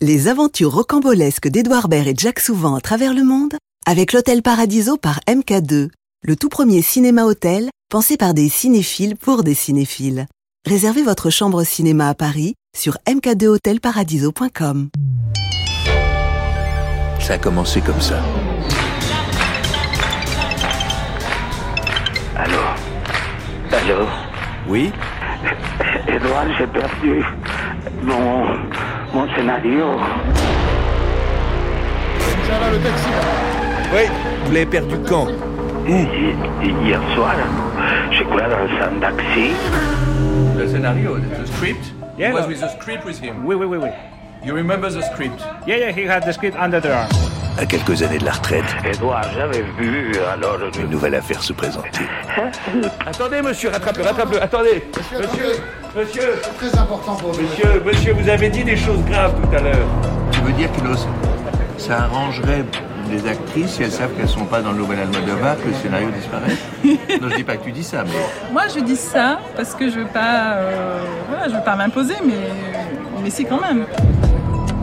Les aventures rocambolesques d'Edouard Baird et Jack Souvent à travers le monde avec l'Hôtel Paradiso par MK2, le tout premier cinéma-hôtel pensé par des cinéphiles pour des cinéphiles. Réservez votre chambre cinéma à Paris sur mk2hotelparadiso.com. Ça a commencé comme ça. Allô? Allô? Oui? Edouard, j'ai perdu mon, mon scénario. Ça va le taxi Oui Vous l'avez perdu quand? Hi- Hier soir, j'ai coulé dans un taxi. The scenario, the script? Yeah. Was with the script with him. Oui, oui, oui, oui. You remember the script? Yeah, yeah, he had the script under the arm. À quelques années de la retraite, Edouard, j'avais vu, alors... une nouvelle affaire se présentait. Attendez, monsieur, rattrape-le, rattrape-le. Attendez. Monsieur, monsieur, C'est très important pour nous. monsieur, monsieur, vous avez dit des choses graves tout à l'heure. Tu veux dire que nos- ça arrangerait les actrices si elles savent qu'elles sont pas dans le nouvel Almodovar que le scénario disparaît Non, je dis pas que tu dis ça, mais Moi, je dis ça parce que je veux pas, euh, voilà, je veux pas m'imposer, mais, mais si quand même.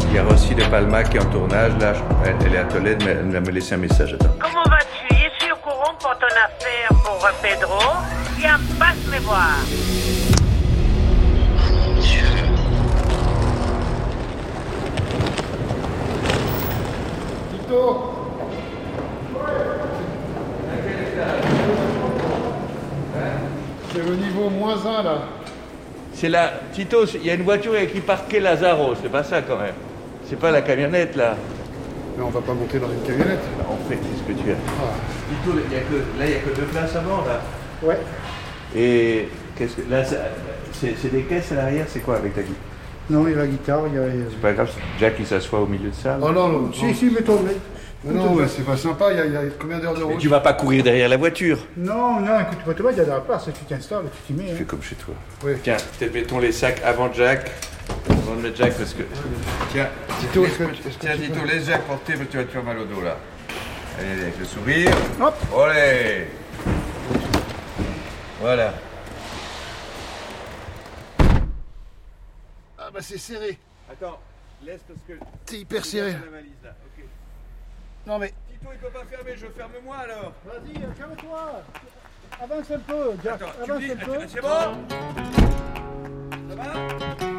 Il y a Rossi de Palma qui est en tournage. Là, je- elle, elle est à Tolède, mais elle m'a laissé un message. Attends. Comment vas-tu? Je suis au courant pour ton affaire pour euh, Pedro. Viens, passe me voir. Tito C'est le niveau moins 1 là. C'est là, Tito, il y a une voiture avec écrit parquet Lazaro. C'est pas ça quand même. C'est pas la camionnette là. Mais on va pas monter dans une camionnette. En fait, c'est ce que tu as. Tito, il y a que, là, il n'y a que deux places avant là. Ouais. Et qu'est-ce que là, c'est des caisses à l'arrière. C'est quoi avec ta guitare? Non, il y a la guitare, il y a. C'est pas grave. si Jack il s'assoit au milieu de ça. Oh non, non. Si, si, mets-toi, mets. Non, ouais, c'est pas sympa, il y, a, il y a combien d'heures de Mais route? tu vas pas courir derrière la voiture. Non, non, écoute, tu vois, il y a de la place, tu t'installes, tu t'y mets. Fais hein. comme chez toi. Oui. Tiens, peut-être mettons les sacs avant Jack. Avant de mettre Jack parce que. Tiens, Tito, est-ce que- tiens, Tito, laisse Jack porter parce que tu vas te faire mal au dos là. Allez, avec le sourire. Hop. Olé Voilà. Ah bah c'est serré, Attends, laisse parce que. c'est hyper serré. La valise là, ok. Non mais. Tito, il peut pas fermer, je ferme moi alors. Vas-y, euh, calme-toi Avance un peu, Jack, Attends, tu me avance dis, un peu. c'est bon Ça va?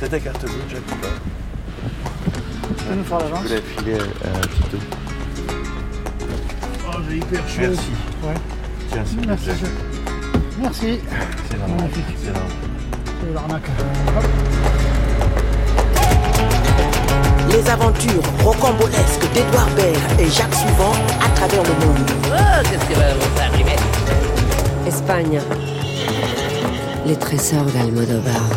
T'as ta carte bleue, Jack ou pas Tu peux nous faire l'avance Je vais la filer à, à Tito. Oh, j'ai hyper chaud. Merci. Ouais. Tiens, c'est Merci. Merci. C'est. Magnifique. C'est l'arnaque. Les aventures rocambolesques d'Edouard Baird et Jacques Souvent à travers le monde. Oh, qu'est-ce qui va vous arriver? Espagne. Les trésors d'Almodovar.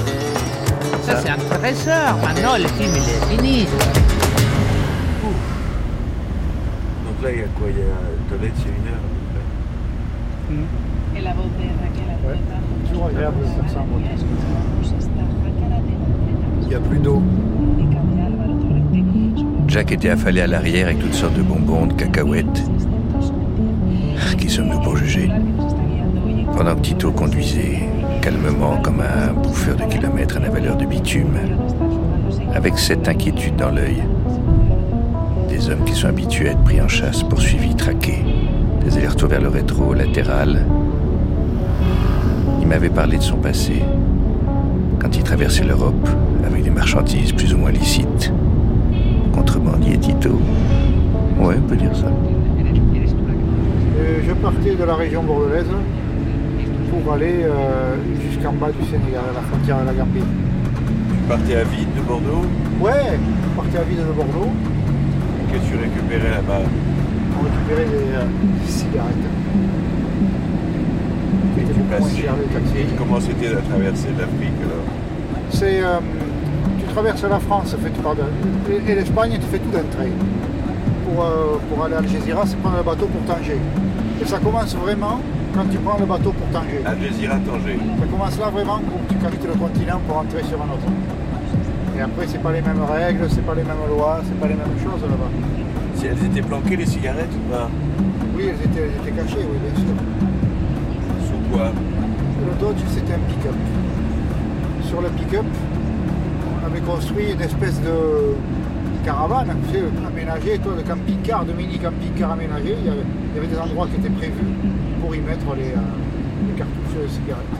Ça, c'est un trésor. Maintenant, le film, il est fini. Donc là, il y a quoi? Il y a Tolède, c'est une heure à peu près. La Ouais. Toujours agréable de faire ça en moto. Il n'y a plus d'eau. Jack était affalé à l'arrière avec toutes sortes de bonbons, de cacahuètes. Qui sommes-nous pour juger? Pendant que Tito conduisait calmement comme un bouffeur de kilomètres à la valeur de bitume, avec cette inquiétude dans l'œil. Des hommes qui sont habitués à être pris en chasse, poursuivis, traqués, des allers-retours vers le rétro, latéral. Il m'avait parlé de son passé, quand il traversait l'Europe avec des marchandises plus ou moins licites. Contrebandier Tito. Ouais, on peut dire ça. Euh, je partais de la région bordelaise pour aller euh, jusqu'en bas du Sénégal, à la frontière de la Gambie. Tu partais à Vide de Bordeaux Ouais, je partais à Ville de Bordeaux, Qu'est-ce que tu récupérais là-bas? On récupérait des, euh, des cigarettes. Qui étaient beaucoup moins. Comment c'était la traversée de l'Afrique alors C'est, euh, tu traverses la France fait, par de- et, l'Espagne, tu fais tout d'un. Pour, euh, pour aller à Algeciras, c'est prendre le bateau pour Tanger. Et ça commence vraiment quand tu prends le bateau pour Tanger. Algésiras Tanger. Ça commence là vraiment où tu quittes le continent pour entrer sur un autre. Et après, c'est pas les mêmes règles, c'est pas les mêmes lois, c'est pas les mêmes choses là-bas. Si elles étaient planquées, les cigarettes ou pas? Oui, elles étaient, elles étaient cachées, oui, bien sûr. Sous quoi Le Dodge, c'était un pick-up. Sur le pick-up, on avait construit une espèce de caravane, tu sais, aménagée, toi, de camping-car, de mini camping-car aménagé. Il y, avait, il y avait des endroits qui étaient prévus pour y mettre les, euh, les cartouches de cigarettes.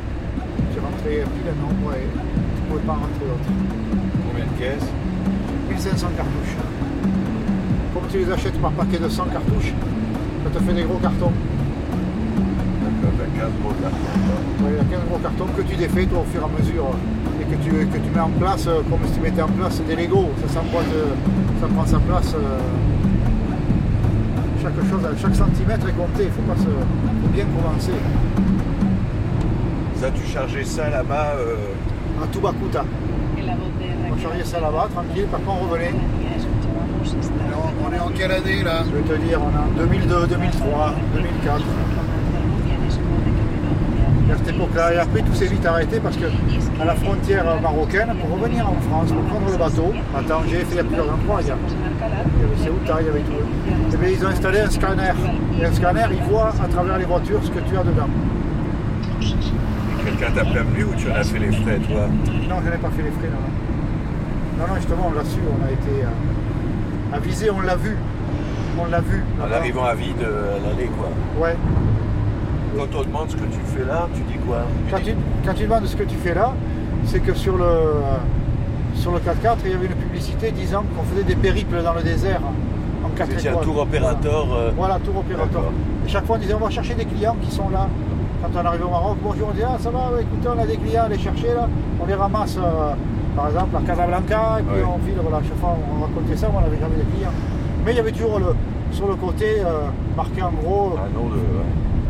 Tu rentrais pile un nombre et tu ne pouvais pas en rentrer d'autres. Combien de caisses 1500 cartouches. Comme tu les achètes par paquet de 100 cartouches, ça te fait des gros cartons. D'accord, t'as 15 gros cartons. Ouais, il y a 15 gros cartons que tu défais toi au fur et à mesure et que tu, que tu mets en place euh, comme si tu mettais en place des Lego. Ça s'emboîte, euh, ça prend sa place. euh, chaque chose, chaque centimètre est compté, il faut pas se. faut bien commencer. Ça, tu chargeais ça là-bas euh, À Tubacuta. On chargeait ça là-bas, tranquille, par contre on revenait. On est en quelle année là? Je vais te dire, on est en 2002, 2003, 2004. Cette époque-là, et après tout s'est vite arrêté parce que à la frontière marocaine, pour revenir en France, pour prendre le bateau, à Tanger, il y a plusieurs endroits, il y, avait Ceuta, il y avait tout. Et bien, ils ont installé un scanner. Et un scanner, il voit à travers les voitures ce que tu as dedans. Quelqu'un t'a prévenu ou tu en as fait les frais, toi Non, je n'ai pas fait les frais, non. Non, non, justement, on l'a su, on a été euh, avisé, on l'a vu. On l'a vu. En arrivant à vide euh, à l'aller, quoi. Ouais. Quand on demande ce que tu fais là, tu dis quoi Quand tu, quand tu demandes ce que tu fais là, c'est que sur le, euh, sur le 4x4, il y avait une publicité disant qu'on faisait des périples dans le désert en 4 Vous étiez un étoiles. tour opérateur. euh, Voilà, tour opérateur. Et chaque fois, on disait on va chercher des clients qui sont là. Quand on arrive au Maroc, bonjour, on dit ah ça va, ouais, écoutez, on a des clients à les chercher là. On les ramasse euh, par exemple à Casablanca et puis Ouais. on file, voilà, chaque fois on racontait ça, on n'avait jamais de clients. Mais il y avait toujours le, sur le côté euh, marqué en gros Un nom de.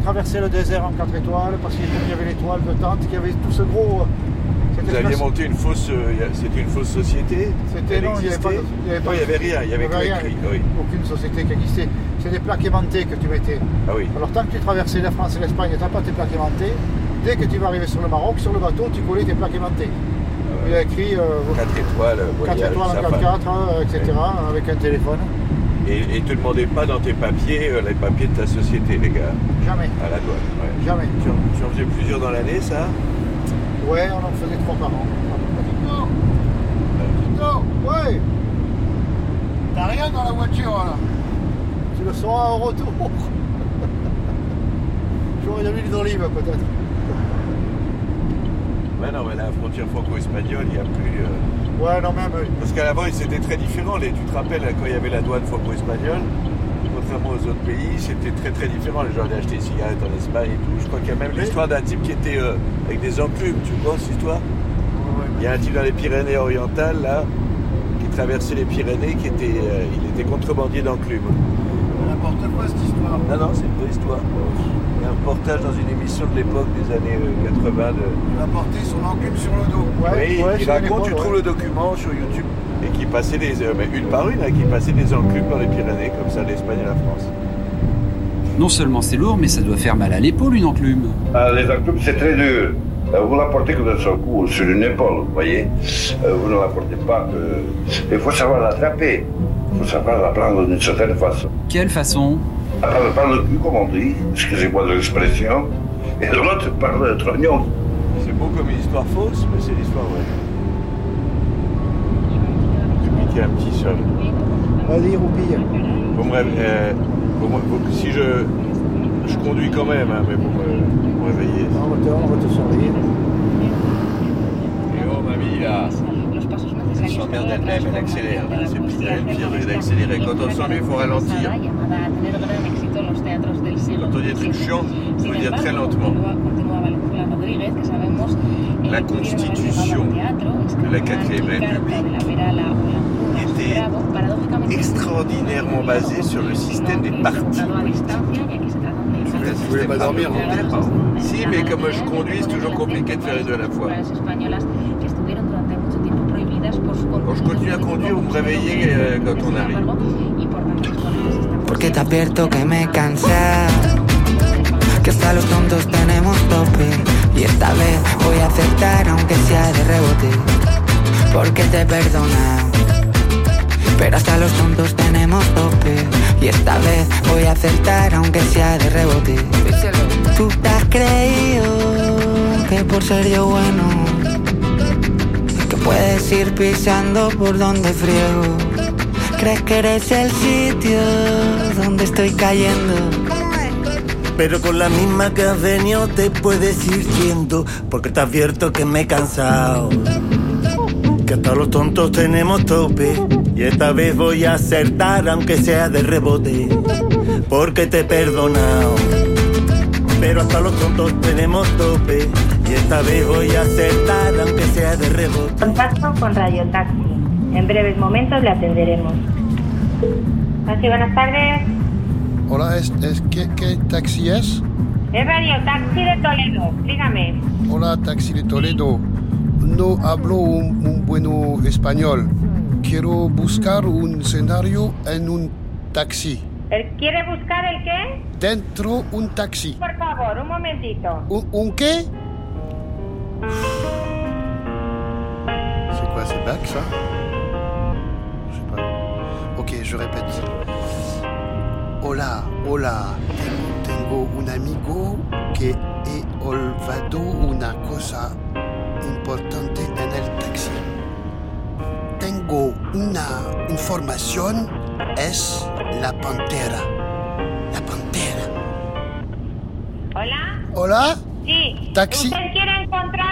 Ouais. traverser le désert en 4 étoiles parce qu'il y avait l'étoile de tente, qu'il y avait tout ce gros. euh, Vous aviez monté une fausse. euh, C'était une fausse société? C'était non, il n'y avait pas. de- il y avait Non, il n'y avait rien, il y avait que rien, écrit. Oui. Aucune société qui existait. C'est des plaques aimantées que tu mettais. Ah oui. Alors tant que tu traversais la France et l'Espagne, tu n'as pas tes plaques aimantées. Dès que tu vas arriver sur le Maroc, sur le bateau, tu collais tes plaques aimantées. Il y a écrit euh, 4 étoiles, euh, 4 voyage, étoiles en safari. 4x4, euh, etc. avec un téléphone. Et, te demandez pas dans tes papiers euh, les papiers de ta société, les gars, Jamais. à la douane. ouais. Jamais. Tu, en, tu en faisais plusieurs dans l'année, ça Ouais, on en faisait trois par an. Tito Ouais T'as rien dans la voiture là Tu le sauras au retour. J'aurais de l'huile d'olive peut-être. Ouais, non, mais la frontière franco-espagnole, il n'y a plus. euh, Ouais, non, même. Parce qu'à l'avant, c'était très différent. Les- tu te rappelles quand il y avait la douane franco-espagnole Contrairement aux autres pays, c'était très très différent. Les gens allaient acheter des cigarettes en Espagne et tout. Je crois qu'il y a même l'histoire d'un type qui était euh, avec des enclumes. Tu vois cette histoire Il y a un type dans les Pyrénées-Orientales, là, qui traversait les Pyrénées, qui était, euh, il était contrebandier d'enclumes. N'importe quoi cette histoire. Non, non, c'est une vraie histoire. Il y a un reportage dans une émission de l'époque des années euh, 80 de, Il va porter son enclume sur le dos. Ouais, oui, ouais, il raconte, tu trouves le document sur YouTube, et qui passait des, euh, mais une par une, hein, qui passait des enclumes dans les Pyrénées, comme ça, l'Espagne et la France. Non seulement c'est lourd, mais ça doit faire mal à l'épaule une enclume. Ah, les enclumes, c'est très dur. Euh, Vous la portez que d'un seul coup sur une épaule, vous voyez. Euh, Vous ne la portez pas que... Il faut savoir l'attraper. Il faut savoir la prendre d'une certaine façon. Quelle façon? Par, par le cul, comme on dit, excusez-moi de l'expression, et de l'autre par le trognon. C'est beau comme une histoire fausse, mais c'est l'histoire vraie. J'ai piqué un petit seul. Vas-y, roupille. Euh, si je, je conduis quand même, hein, mais vous me, réveillez. On va te, on va te surveiller. Et oh mamie là, elle s'emmerde elle-même, elle accélère. C'est pire, elle pire d'accélérer. Quand on s'ennuie, il faut ralentir. Quand on dit des trucs chiants, il faut le dire très lentement. La constitution de la 4ème République était extraordinairement basée sur le système des partis. Vous voulez pas dormir hein Si, mais comme je conduis, c'est toujours compliqué de faire les deux à la fois. Quand je continue à conduire, vous me réveillez euh, quand on arrive. Porque te advierto que me cansé que hasta los tontos tenemos tope. Y esta vez voy a aceptar aunque sea de rebote. Porque te he perdonado. Pero hasta los tontos tenemos tope. Y esta vez voy a aceptar aunque sea de rebote. Tú te has creído que por ser yo bueno, puedes ir pisando por donde friego. Crees que eres el sitio donde estoy cayendo. Pero con la misma que has venido te puedes ir yendo, porque te advierto que me he cansado. Que hasta los tontos tenemos tope, y esta vez voy a acertar aunque sea de rebote, porque te he perdonado. Pero hasta los tontos tenemos tope, y esta vez voy a acertar aunque sea de rebote. Contacto con Radio Taxi. En breves momentos le atenderemos. Taxi, buenas tardes. Hola, ¿es, es ¿qué, qué taxi es? Es Radio Taxi de Toledo. Dígame. Hola, taxi de Toledo. No hablo un, un bueno español. Quiero buscar un escenario en un taxi. ¿El- ¿Quiere buscar el qué? Dentro un taxi. Por favor, un momentito. ¿Un, un qué C'est quoi, c'est back ça? Je sais pas. Ok, je répète. Hola, hola. Tengo, un amigo que he olvidado una cosa importante en el taxi. Tengo una información. Es la pantera. La pantera. ¿Hola? Hola Sí. Taxi. ¿Usted quiere encontrar un objeto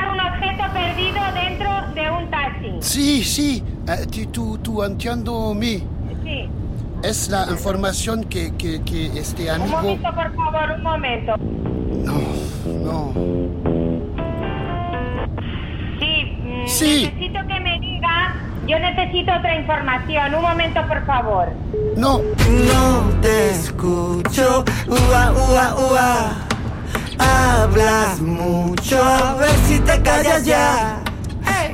perdido dentro de un taxi? Sí, sí. eh, tú, tú, tú entiendo mí. Sí. Es la información que, que, que este Un amigo... momento, por favor, un momento. No, no. Sí. mm, Sí. Necesito que me diga. Yo necesito otra información. Un momento, por favor. No. No te escucho, ua, ua, ua. Hablas mucho, a ver si te callas ya.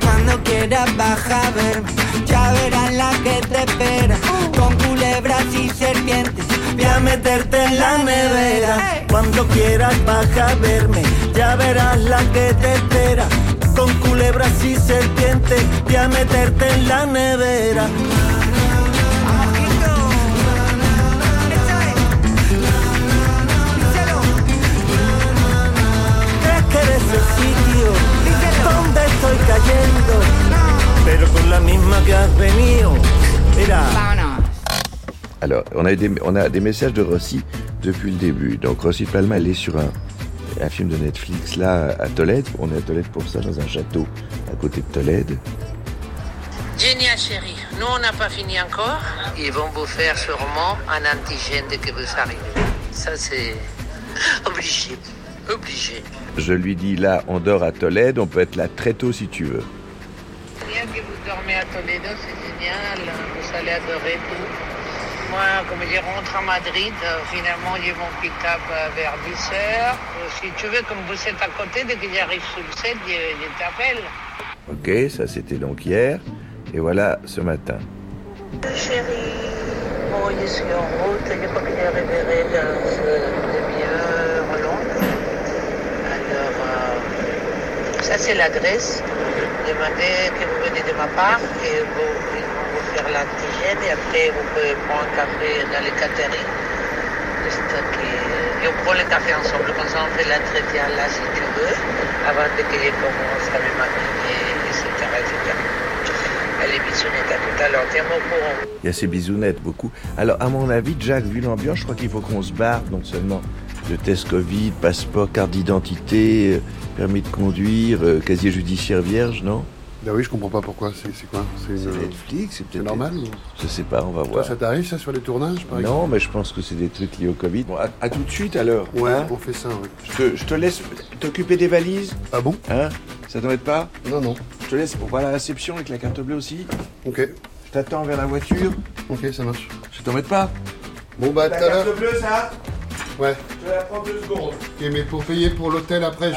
Cuando quieras baja a verme, ya verás la que te espera. Con culebras y serpientes, Voy a meterte en la nevera. Cuando quieras baja a verme, ya verás la que te espera. Con culebras y serpientes, voy a meterte en la nevera. Estoy cayendo? Pero con la misma que has venido. Mira. Alors, on a, eu des, on a des messages de Rossi depuis le début. Donc, Rossi Palma, elle est sur un, un film de Netflix, là, à Tolède. On est à Tolède pour ça, dans un château à côté de Tolède. Génial, chérie. Nous, on n'a pas fini encore. Ils vont vous faire sûrement un antigène dès que vous arrivez. Ça, c'est obligé. Obligé. Je lui dis, là, on dort à Tolède, on peut être là très tôt si tu veux. Bien que vous dormez à Toledo, c'est génial. Vous allez adorer tout. Moi, comme je rentre à Madrid, euh, finalement, j'ai mon pick-up euh, vers 10 heures. Euh, Si tu veux, comme vous êtes à côté, dès que j'arrive sur le set, je, je t'appelle. Ok, ça c'était donc hier. Et voilà ce matin. Chérie, bon, je suis en route. Je crois que j'arriverai dans une demi-heure à Londres. Alors, euh, ça c'est l'adresse. Demandez que vous venez de ma part et vous, ils vont vous faire l'antigène et après vous pouvez prendre un café dans les catering. Et on prend le café ensemble, comme ça on fait l'entretien là si tu veux, avant de que commence à me maquiller, etc. etc. À tout à l'heure, courant. Il y a ces bisounettes, beaucoup. Alors, à mon avis, Jack, vu l'ambiance, je crois qu'il faut qu'on se barre, non seulement de test Covid, passeport, carte d'identité, euh, permis de conduire, euh, casier judiciaire vierge, non? Bah oui, je comprends pas pourquoi. C'est quoi? C'est une- Netflix, c'est peut-être normal Je sais pas, on va Toi, voir. ça t'arrive ça sur les tournages par exemple? Non, mais je pense que c'est des trucs liés au Covid. Bon, à, à tout de suite alors. Ouais, hein? on fait ça, oui. je, te, je te laisse t'occuper des valises. Ah bon? Hein? Ça t'embête pas? Non, non. Je te laisse pour voir la réception avec la carte bleue aussi. Ok. Je t'attends vers la voiture. Ok, ça marche. Ça t'embête pas? Bon bah, à La tout à l'heure. carte bleue, ça? Ouais. Je vais la prendre deux secondes. Ok, mais pour payer pour l'hôtel après, je...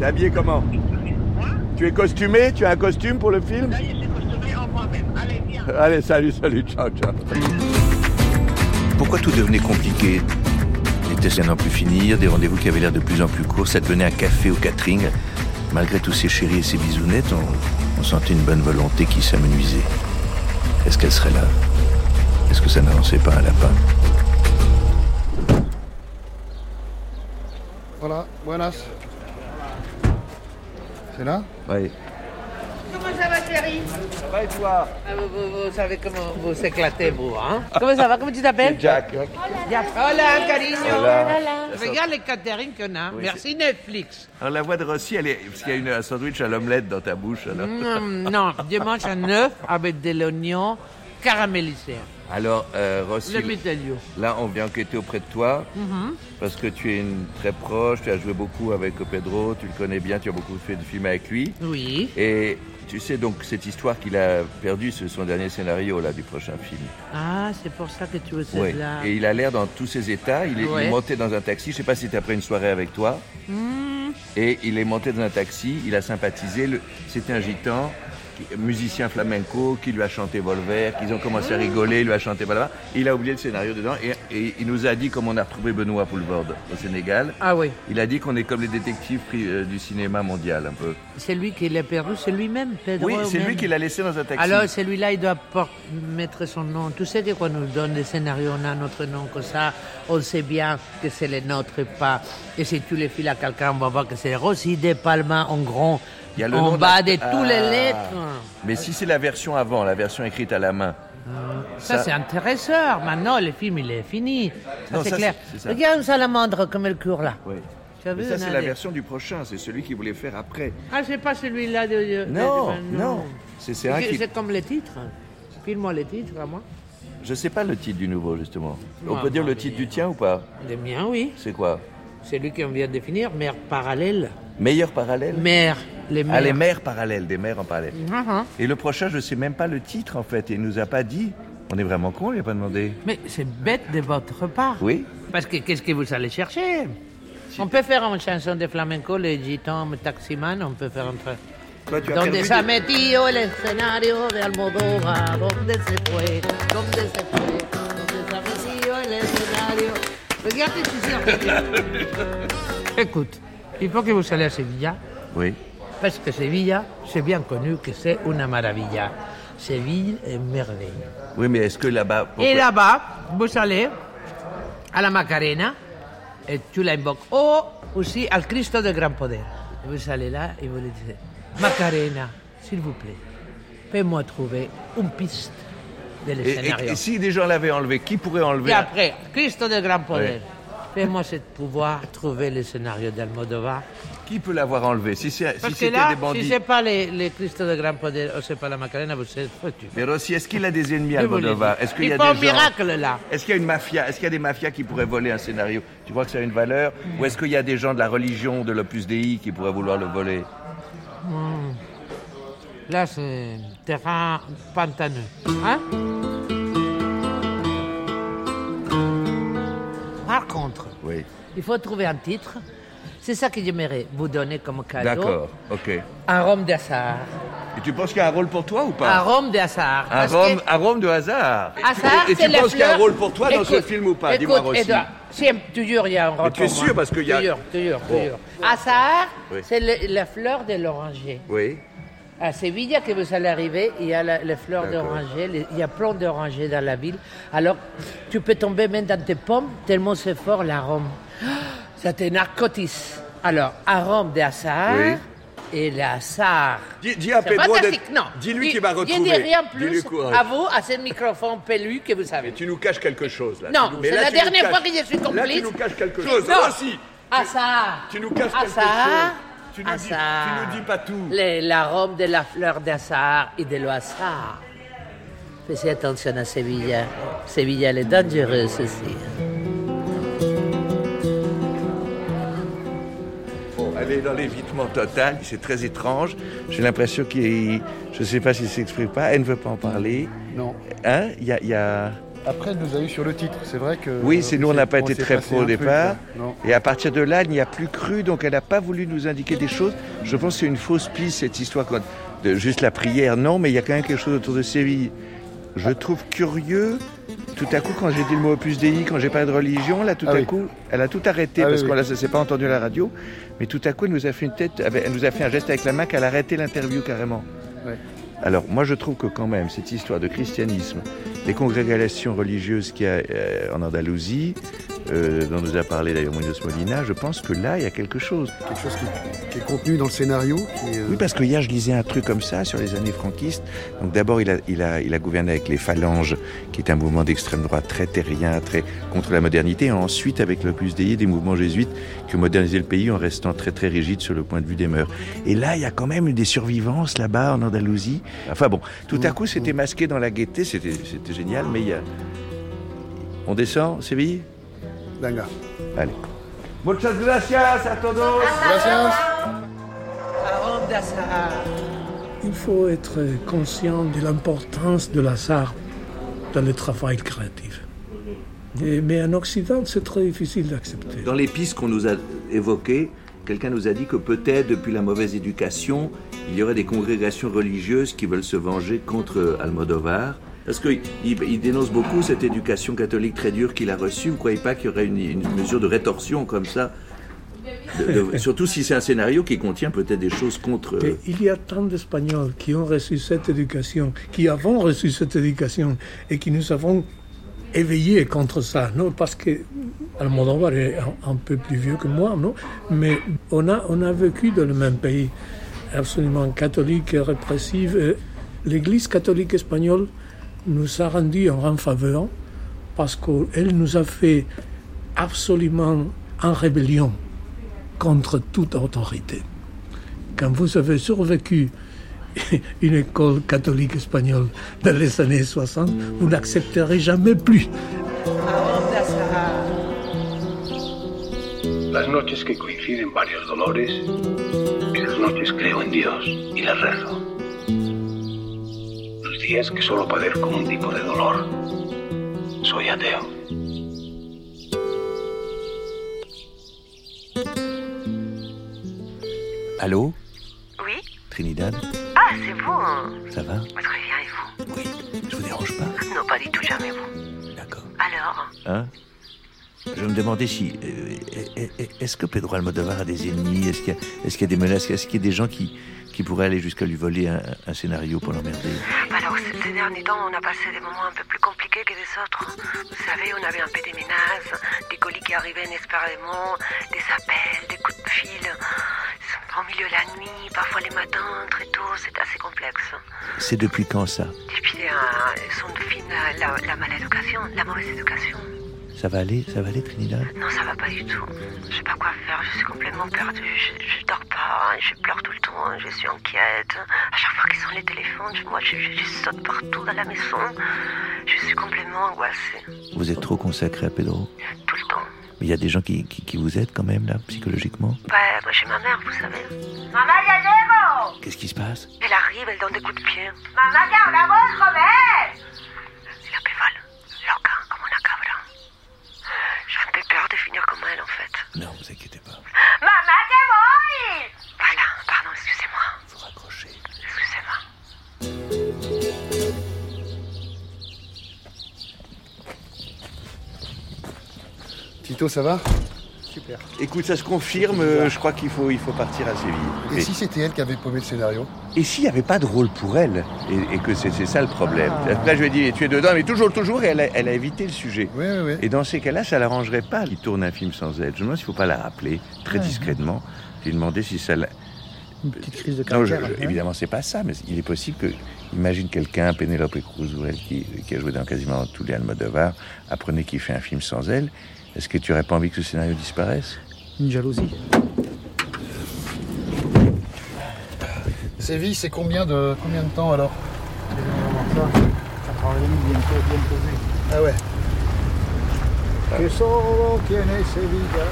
T'es habillé comment Tu es costumé Tu as un costume pour le film Allez, salut, salut, ciao, ciao. Pourquoi tout devenait compliqué Les tests à n'en plus finir, des rendez-vous qui avaient l'air de plus en plus courts, ça devenait un café au catering. Malgré tous ces chéris et ces bisounettes, on, on sentait une bonne volonté qui s'amenuisait. Est-ce qu'elle serait là? Est-ce que ça n'avançait pas un lapin? Voilà, buenas. C'est là Oui. Comment ça va, chérie? Ça va et toi? Ah, vous, vous- vous savez comment vous éclatez, vous, hein? Comment ça va? Comment tu t'appelles? Jack. Jack. Hola, cariño. Hola. Regarde les catering qu'on a. Oui, Merci Netflix. Alors la voix de Rossi, elle est... Parce qu'il y a une, un sandwich à l'omelette dans ta bouche, alors. Mm, non, mange un œuf avec de l'oignon caramélisé. Alors, euh, Rossi, là, on vient enquêter auprès de toi, Mhm. parce que tu es une très proche, tu as joué beaucoup avec Pedro, tu le connais bien, tu as beaucoup fait de films avec lui. Oui. Et tu sais donc cette histoire qu'il a perdue, c'est son dernier scénario là du prochain film. Ah, c'est pour ça que tu veux là. Et il a l'air dans tous ses états. Il est, il est Ouais. monté dans un taxi. Je sais pas si après une soirée avec toi. Hmm. Et il est monté dans un taxi. Il a sympathisé. Le- C'était un gitan, musicien flamenco, qui lui a chanté Volver. Qu'ils ont commencé à rigoler. Il lui a chanté voilà. Il a oublié le scénario dedans. Et, et il nous a dit comme on a retrouvé Benoît Poulvorde au Sénégal. Ah oui. Il a dit qu'on est comme les détectives euh, du cinéma mondial un peu. C'est lui qui l'a perdu, c'est lui-même, Pedro. Oui, c'est lui qui l'a laissé dans un taxi. Alors, celui-là, il doit mettre son nom. Tu sais que quand on nous donne des scénarios, on a notre nom comme ça, on sait bien que c'est le nôtre et pas. Et si tu les files à quelqu'un, on va voir que c'est Rossi de Palma en grand, Il y a le en nom bas de l'acteur. toutes les Ah. lettres. Mais si c'est la version avant, la version écrite à la main. Ça, c'est intéressant. Maintenant, le film, il est fini. Ça, c'est clair. ça. Regarde un salamandre comme elle court là. Oui. Mais ça, c'est la version du prochain, c'est celui qu'il voulait faire après. Ah, c'est pas celui-là de. de- Non, de- non. C'est c'est un C'est qui. comme les titres. File-moi les titres à moi. Je sais pas le titre du nouveau, justement. On peut dire le titre du tien ou pas? Le mien, oui. C'est quoi? C'est lui qu'on vient de définir, mère parallèle. Meilleur parallèle? Mère, les mères. Ah, les mères parallèles, des mères en parallèle. Mhm. Et le prochain, je sais même pas le titre, en fait. Il nous a pas dit. On est vraiment con, il n'a pas demandé. Mais c'est bête de votre part. Oui Parce que qu'est-ce que vous allez chercher? On peut faire une chanson de flamenco, les gitans, le taximan, on peut faire un truc. Donde se ha metido el escenario de Almodóvar, donde se fue, donde se fue, donde se ha metido el escenario? Écoute, il faut que vous allez à Sevilla, Oui. Parce que Sevilla, c'est bien connu que c'est una maravilla. Séville est merveille. Oui, mais est-ce que là-bas. pourquoi- Et là-bas, vous allez à la Macarena et tu l'invoques. Ou aussi al Cristo de Grand Poder. Et vous allez là et vous lui dites Macarena, s'il vous plaît, fais-moi trouver une piste de Et, et- et si des gens l'avaient enlevé, qui pourrait enlever Et après, Cristo de Grand Poder, Ouais. fais-moi ce pouvoir trouver le scénario d'Almodovar. Qui peut l'avoir enlevé? Si c'est- si c'était des si bandits. c'est pas les, les Cristo de Grand Poder ou c'est pas la Macarena, vous êtes foutu. Mais Rossi, est-ce qu'il a des ennemis Almodovar? Est-ce qu'il Il y a des un gens- miracle, là. Est-ce qu'il y a une mafia? Est-ce qu'il y a des mafias qui pourraient voler un scénario? Tu crois que ça a une valeur? Ou est-ce qu'il y a des gens de la religion, de l'Opus Dei, qui pourraient vouloir le voler? Hmm. Là, c'est terrain pantaneux. Hein? Oui. il faut trouver un titre. C'est ça que j'aimerais vous donner comme cadeau. D'accord, ok. Un rhum de hasard. Et tu penses qu'il y a un rôle pour toi ou Un pas rhum de hasard. Un rhum, que un rhum de hasard. hasard, et tu la penses qu'il y a un rôle pour toi dans ce film ou pas Dis-moi Rossi. Edouard, si, toujours il y a un rôle tu es sûr parce qu'il y a- Toujours, toujours, toujours. Hasard, Oui. c'est la fleur de l'oranger. Oui. À Séville, que vous allez arriver, il y a la- les fleurs d'oranger, il y a plein d'orangers dans la ville. Alors, tu peux tomber même dans tes pommes, tellement c'est fort l'arôme. Ça te narcotise. Alors, arôme de hasard Oui. et le hasard. Dis, dis à Pedro d'être- non. Dis-lui Dis- qu'il va Je retrouver. dis rien plus à vous, à ce microphone pelu que vous avez. Tu nous caches quelque chose là. Non, nous- mais c'est là, la dernière caches- fois que je suis Là, complice. tu nous caches quelque chose. Non. Aussi. Hasard. Tu nous caches quelque chose. Tu tu Hasard. nous dis pas tout. Le- L'arôme de la fleur d'hasard et de l'hasard. Faites attention à Séville. Séville, elle est dangereuse aussi. Allez, est dans l'évitement total, c'est très étrange. J'ai l'impression qu'il. Je ne sais pas s'il ne s'exprime pas, elle ne veut pas en parler. Non. Hein? Il y a. il y a- Après, elle nous a eu sur le titre. C'est vrai que. Oui, c'est nous, on n'a pas été très pro au départ. Et à partir de là, elle n'y a plus cru, donc elle n'a pas voulu nous indiquer des choses. Je pense que c'est une fausse piste, cette histoire de juste la prière. Non, mais il y a quand même quelque chose autour de Séville. Je trouve curieux, tout à coup, quand j'ai dit le mot opus Dei, quand j'ai parlé de religion, là, tout Ah à oui. coup, elle a tout arrêté, Ah parce oui, qu'on oui. ne s'est pas entendu à la radio. Mais tout à coup, elle nous a fait une tête, elle nous a fait un geste avec la main qu'elle a arrêté l'interview carrément. Ouais. Alors, moi, je trouve que quand même, cette histoire de christianisme, des congrégations religieuses qu'il y a euh, en Andalousie, euh, dont nous a parlé d'ailleurs Munoz Molina, je pense que là, il y a quelque chose. Quelque chose qui, qui est contenu dans le scénario. Qui, euh, Oui, parce que hier, je lisais un truc comme ça sur les années franquistes. Donc d'abord, il a, il, a, il a gouverné avec les Phalanges, qui est un mouvement d'extrême droite très terrien, très contre la modernité. Et ensuite, avec l'Opus Dei, des mouvements jésuites qui ont modernisé le pays en restant très très rigides sur le point de vue des mœurs. Et là, il y a quand même des survivances là-bas en Andalousie. Enfin bon, tout à coup, c'était masqué dans la gaieté. C'était c'était génial, mais il y a... On descend, Séville Venga. Allez. Muchas gracias a todos. Il faut être conscient de l'importance de l'hasard dans le travail créatif. Et- mais en Occident, c'est très difficile d'accepter. Dans les pistes qu'on nous a évoquées, quelqu'un nous a dit que peut-être depuis la mauvaise éducation, il y aurait des congrégations religieuses qui veulent se venger contre Almodovar. Parce qu'il il dénonce beaucoup cette éducation catholique très dure qu'il a reçue. Vous ne croyez pas qu'il y aurait une, une mesure de rétorsion comme ça De- de- Surtout si c'est un scénario qui contient peut-être des choses contre... Et il y a tant d'Espagnols qui ont reçu cette éducation, qui avons reçu cette éducation et qui nous avons éveillés contre ça, non? Parce que Almodovar est un, un peu plus vieux que moi, non? Mais on a, on a vécu dans le même pays, absolument catholique et répressive. Et L'Église catholique espagnole nous a rendu en grande faveur parce qu'elle nous a fait absolument en rébellion contre toute autorité. Quand vous avez survécu une école catholique espagnole dans les années 60, vous n'accepterez jamais plus. Las noches que coinciden varios dolores, noches creo en Dios y les rezo. Días que solo padezco un tipo de dolor, soy ateo. Allô? Oui? Trinidad? Ah, c'est vous hein. Ça va? Très bien, et vous? Oui. Je vous dérange pas Non, pas du tout, jamais vous. D'accord. Alors? Hein? Je me demandais si. euh, est- est- Est-ce que Pedro Almodovar a des ennemis? Est-ce qu'il y, a- est-ce qu'il y a des menaces? Est-ce qu'il y a des gens qui, qui pourraient aller jusqu'à lui voler un, un scénario pour l'emmerder Alors, ces, derniers temps, on a passé des moments un peu plus compliqués que les autres. Vous savez, on avait un peu des menaces, des colis qui arrivaient inespérément, des appels, des coups de fil. Au milieu de la nuit, parfois les matins, très tôt, c'est assez complexe. C'est depuis quand ça? Depuis euh, son film, la, la maléducation, la mauvaise éducation. Ça va aller Ça va aller, Trinidad Non, ça va pas du tout. Je sais pas quoi faire, je suis complètement perdue. Je, je dors pas, je pleure tout le temps, je suis inquiète. À chaque fois qu'ils sont les téléphones, je- moi je, je- je saute partout dans la maison. Je suis complètement angoissée. Vous êtes trop consacré à Pedro Tout le temps. Mais il y a des gens qui, qui, qui vous aident quand même, là, psychologiquement Ouais, moi j'ai ma mère, vous savez. Maman, il y a Diego Qu'est-ce qui se passe? Elle arrive, elle donne des coups de pied. Mamá, que hablamos, joven. La pévale, Tito, ça va? Super. Écoute, ça se confirme, euh, je crois qu'il faut, il faut partir à Séville. Et si c'était elle qui avait paumé le scénario? Et s'il n'y avait pas de rôle pour elle Et, et que c'est ça le problème. Ah. Après, je lui ai dit, tu es dedans, mais toujours, toujours, et elle a, elle a évité le sujet. Oui, oui, oui. Et dans ces cas-là, ça l'arrangerait pas qu'il tourne un film sans elle. Je me demande s'il ne faut pas la rappeler très Ouais. discrètement. J'ai demandé si ça la... Une petite crise de Non, je- caractère. je- évidemment, c'est pas ça, mais il est possible que, imagine quelqu'un, Penelope Cruz ou elle, qui, qui a joué dans quasiment tous les Almodovar, apprenait qu'il fait un film sans elle. Est-ce que tu aurais pas envie que ce scénario disparaisse? Une jalousie. Séville, c'est combien de, combien de temps alors? Ça, 4h30 bientôt, bien posé. Ah ouais. Que solo tiene Sevilla.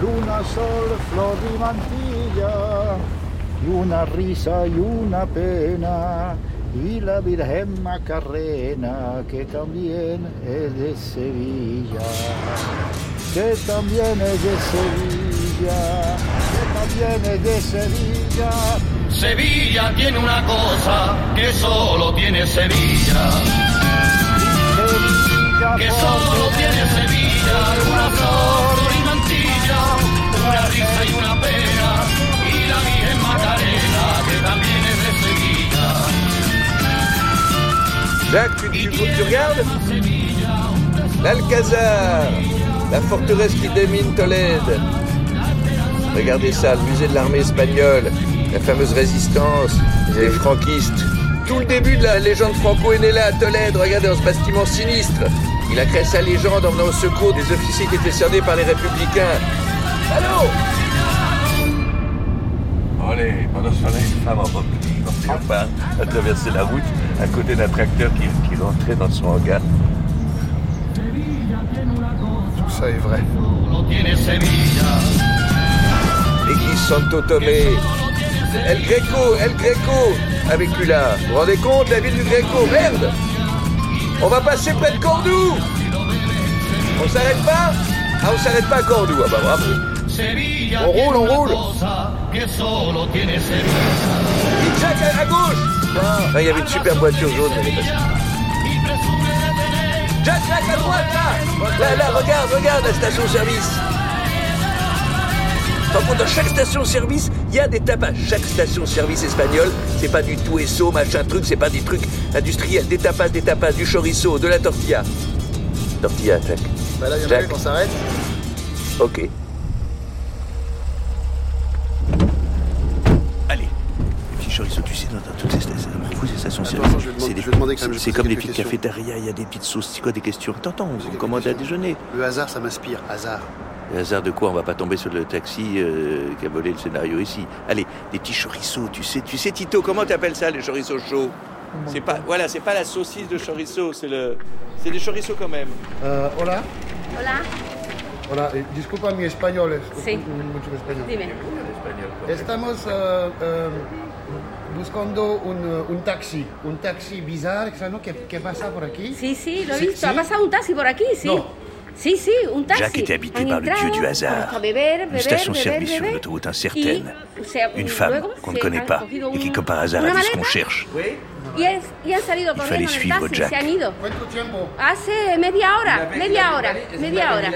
Luna, sol, flor y mantilla, y una risa y una pena, y la Virgen Macarena, que también es de Sevilla, que también es de Sevilla, que también es de Sevilla. Sevilla tiene una cosa que solo tiene Sevilla. Que solo tiene Sevilla, una flor Jacques, tu, tu, tu regardes L'Alcazar, la forteresse qui domine Tolède. Regardez ça, le musée de l'armée espagnole, la fameuse résistance, les franquistes. Tout le début de la légende franco est né là à Tolède. Regardez dans ce bastiment sinistre. Il a créé sa légende en venant au secours des officiers qui étaient cernés par les républicains. Allô Allez, pendant ce temps-là, une femme en robe a traversé la route à côté d'un tracteur qui, qui rentrait dans son hangar. Tout ça est vrai. L'église Santo Tomé. El Greco, El Greco a vécu là. Vous vous rendez compte, la ville du Greco? Merde On va passer près de Cordoue On s'arrête pas? Ah, on s'arrête pas à Cordoue. Ah bah bravo. On roule, on roule Et Jack à, à gauche Ah, Il y avait une super voiture jaune, elle est passée. Jack, Jack à droite, là Là, là, regarde, regarde la station-service par contre, dans chaque station-service, il y a des tapas. Chaque station-service espagnole, c'est pas du tout eso, machin truc, c'est pas des trucs industriels. Des tapas, des tapas, du chorizo, de la tortilla. Tortilla, Jack. Bah là, il y en a qu'on s'arrête. Ok. Allez, petit chorizo, tu sais, dans, dans toutes ces stations c'est comme des petites cafétérias, il y a des petites sauces. C'est quoi des questions Attends, attends, on commande à déjeuner. Le hasard, ça m'inspire. Hasard. Le hasard de quoi On va pas tomber sur le taxi euh, qui a volé le scénario ici. Allez, des petits chorizo, tu sais, Tu sais, Tito, comment t'appelles ça, les chorizos chauds C'est pas, voilà, c'est pas la saucisse de chorizo, c'est le, c'est des chorizos quand même. Euh, hola. Hola. Hola, eh, disculpa mi español, es Sí. mucho español. Dime. Estamos eh, eh, buscando un, eh, un taxi, un taxi bizarro, ¿sabes no? ¿Qué, qué pasa por aquí? Sí, sí, lo he visto. sí. Ha pasado un taxi por aquí, sí. No. Sí, sí, un taxi. Jacques était habité par le dieu du hasard. Une station-service sur beber, l'autoroute y incertaine. Une femme qu'on ne connaît pas et qui, comme par hasard, a vu ce qu'on cherche. Y, es- y han salido corriendo en el taxi, Jack. se han ido. ¿Cuánto tiempo? Hace media hora, media hora, media hora.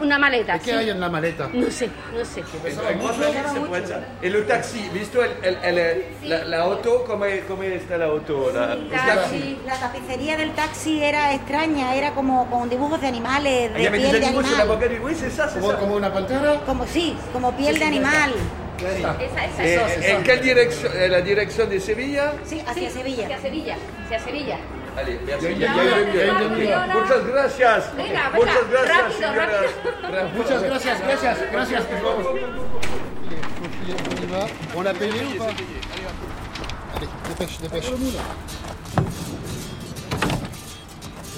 Una maleta, ¿Y qué sí. hay en la maleta? No sé, no sé. Et le taxi, visto el, el, el- la, la auto, ¿cómo, cómo está la auto? La, el taxi. La tapicería del taxi era extraña, era como con dibujos de animales, y de piel de animal. boca du... Oui, c'est ça, c'est ¿Como, ça. como una pantera? Como sí, como piel de animal. Esa, esa, Et, esa. en quelle direction eh, La direction de Sevilla? Sí, hacia Sevilla. Hacia Sevilla, hacia Sevilla. Ya, ya, ya, ya. Muchas gracias. Venga, venga, Muchas gracias, rápido, señoras. rápido. Muchas gracias, gracias, gracias. On y va. On l'a payé ou pas Allez, dépêche, dépêche.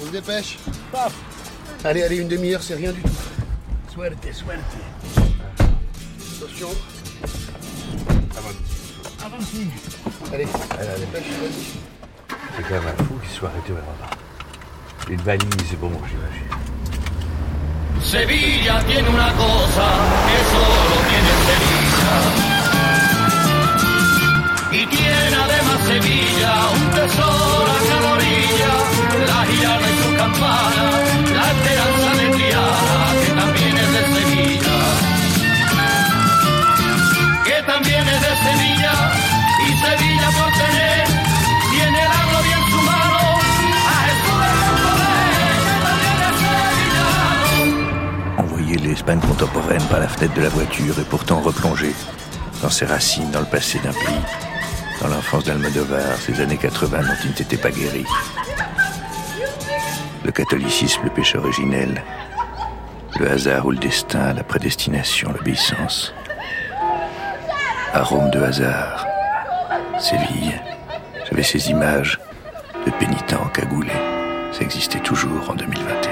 On se dépêche. Paf Allez, allez, une demi-heure, c'est rien du tout. Suerte, suerte. Attention. Allez, allez, dépêche, vas-y. C'est quand même un fou qui soit arrêté au là Une valise, bon, j'imagine. Sevilla tiene una cosa que solo tiene Sevilla. Y tiene además Sevilla un tesoro a cada orilla, la girana y su campana, l'Espagne contemporaine par la fenêtre de la voiture et pourtant replongée dans ses racines, dans le passé d'un pays, dans l'enfance d'Almodovar, ces années 80 dont il ne s'était pas guéri. Le catholicisme, le péché originel, le hasard ou le destin, la prédestination, l'obéissance. Arôme de hasard, Séville. J'avais ces images de pénitents cagoulés. Ça existait toujours en 2021.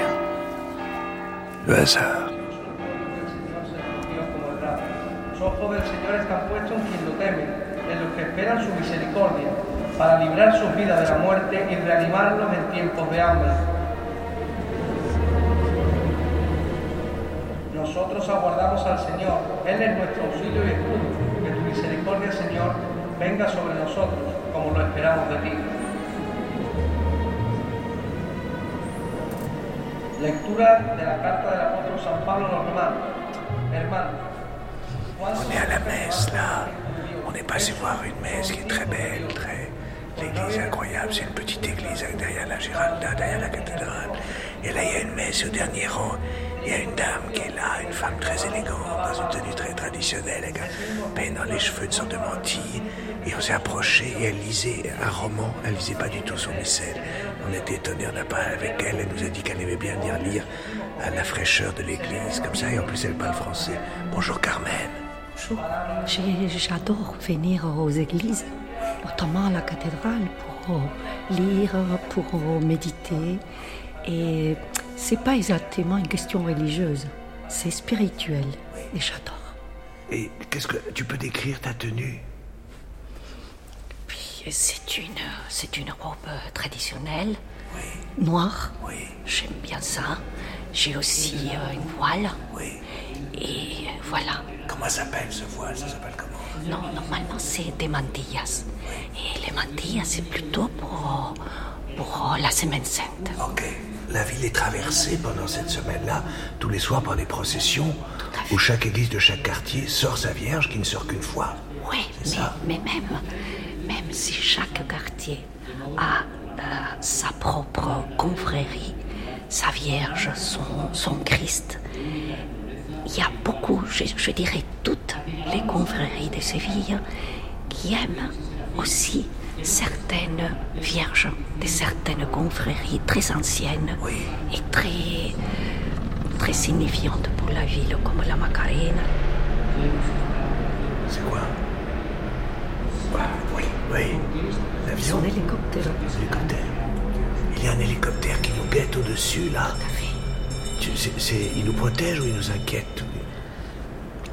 Le hasard. Ojos del Señor están puestos en quien lo teme, en los que esperan su misericordia, para librar sus vidas de la muerte y reanimarlos en tiempos de hambre. Nosotros aguardamos al Señor, Él es nuestro auxilio y escudo. Que tu misericordia, Señor, venga sobre nosotros, como lo esperamos de ti. Lectura de la carta del apóstol San Pablo a los romanos. Hermanos, On est à la messe là. On est passé voir une messe qui est très belle, très. L'église incroyable, c'est une petite église derrière la Giralda, derrière la cathédrale. Et là, il y a une messe au dernier rang. Il y a une dame qui est là, une femme très élégante, dans une tenue très traditionnelle, avec un peine dans les cheveux, une sorte de mantille. Et on s'est approché et elle lisait un roman. Elle lisait pas du tout son missel. On était étonnés, on n'a pas avec elle. Elle nous a dit qu'elle aimait bien venir lire à la fraîcheur de l'église, comme ça. Et en plus, elle parle français. Bonjour Carmen. J'ai- J'adore venir aux églises, notamment à la cathédrale, pour lire, pour méditer. Et c'est pas exactement une question religieuse, c'est spirituel. Et j'adore. Et qu'est-ce que tu peux décrire ta tenue? C'est une, c'est une robe traditionnelle, noire. J'aime bien ça. J'ai aussi euh, une voile. Et voilà. Comment s'appelle ce voile? Ça s'appelle comment? Non, normalement c'est des mantillas. Et les mantillas c'est plutôt pour, pour la Semaine Sainte. Ok. La ville est traversée pendant cette semaine-là, tous les soirs par des processions, où chaque église de chaque quartier sort sa Vierge qui ne sort qu'une fois. Oui, mais, mais même, même si chaque quartier a euh, sa propre confrérie, sa Vierge, son, son Christ, il y a beaucoup, je, je dirais toutes les confréries de Séville qui aiment aussi certaines vierges de certaines confréries très anciennes et très, très signifiantes pour la ville, comme la Macarena. C'est quoi? Oui, oui. L'avion? Son hélicoptère. L'hélicoptère. Au-dessus, là. C'est- il nous protège ou il nous inquiète?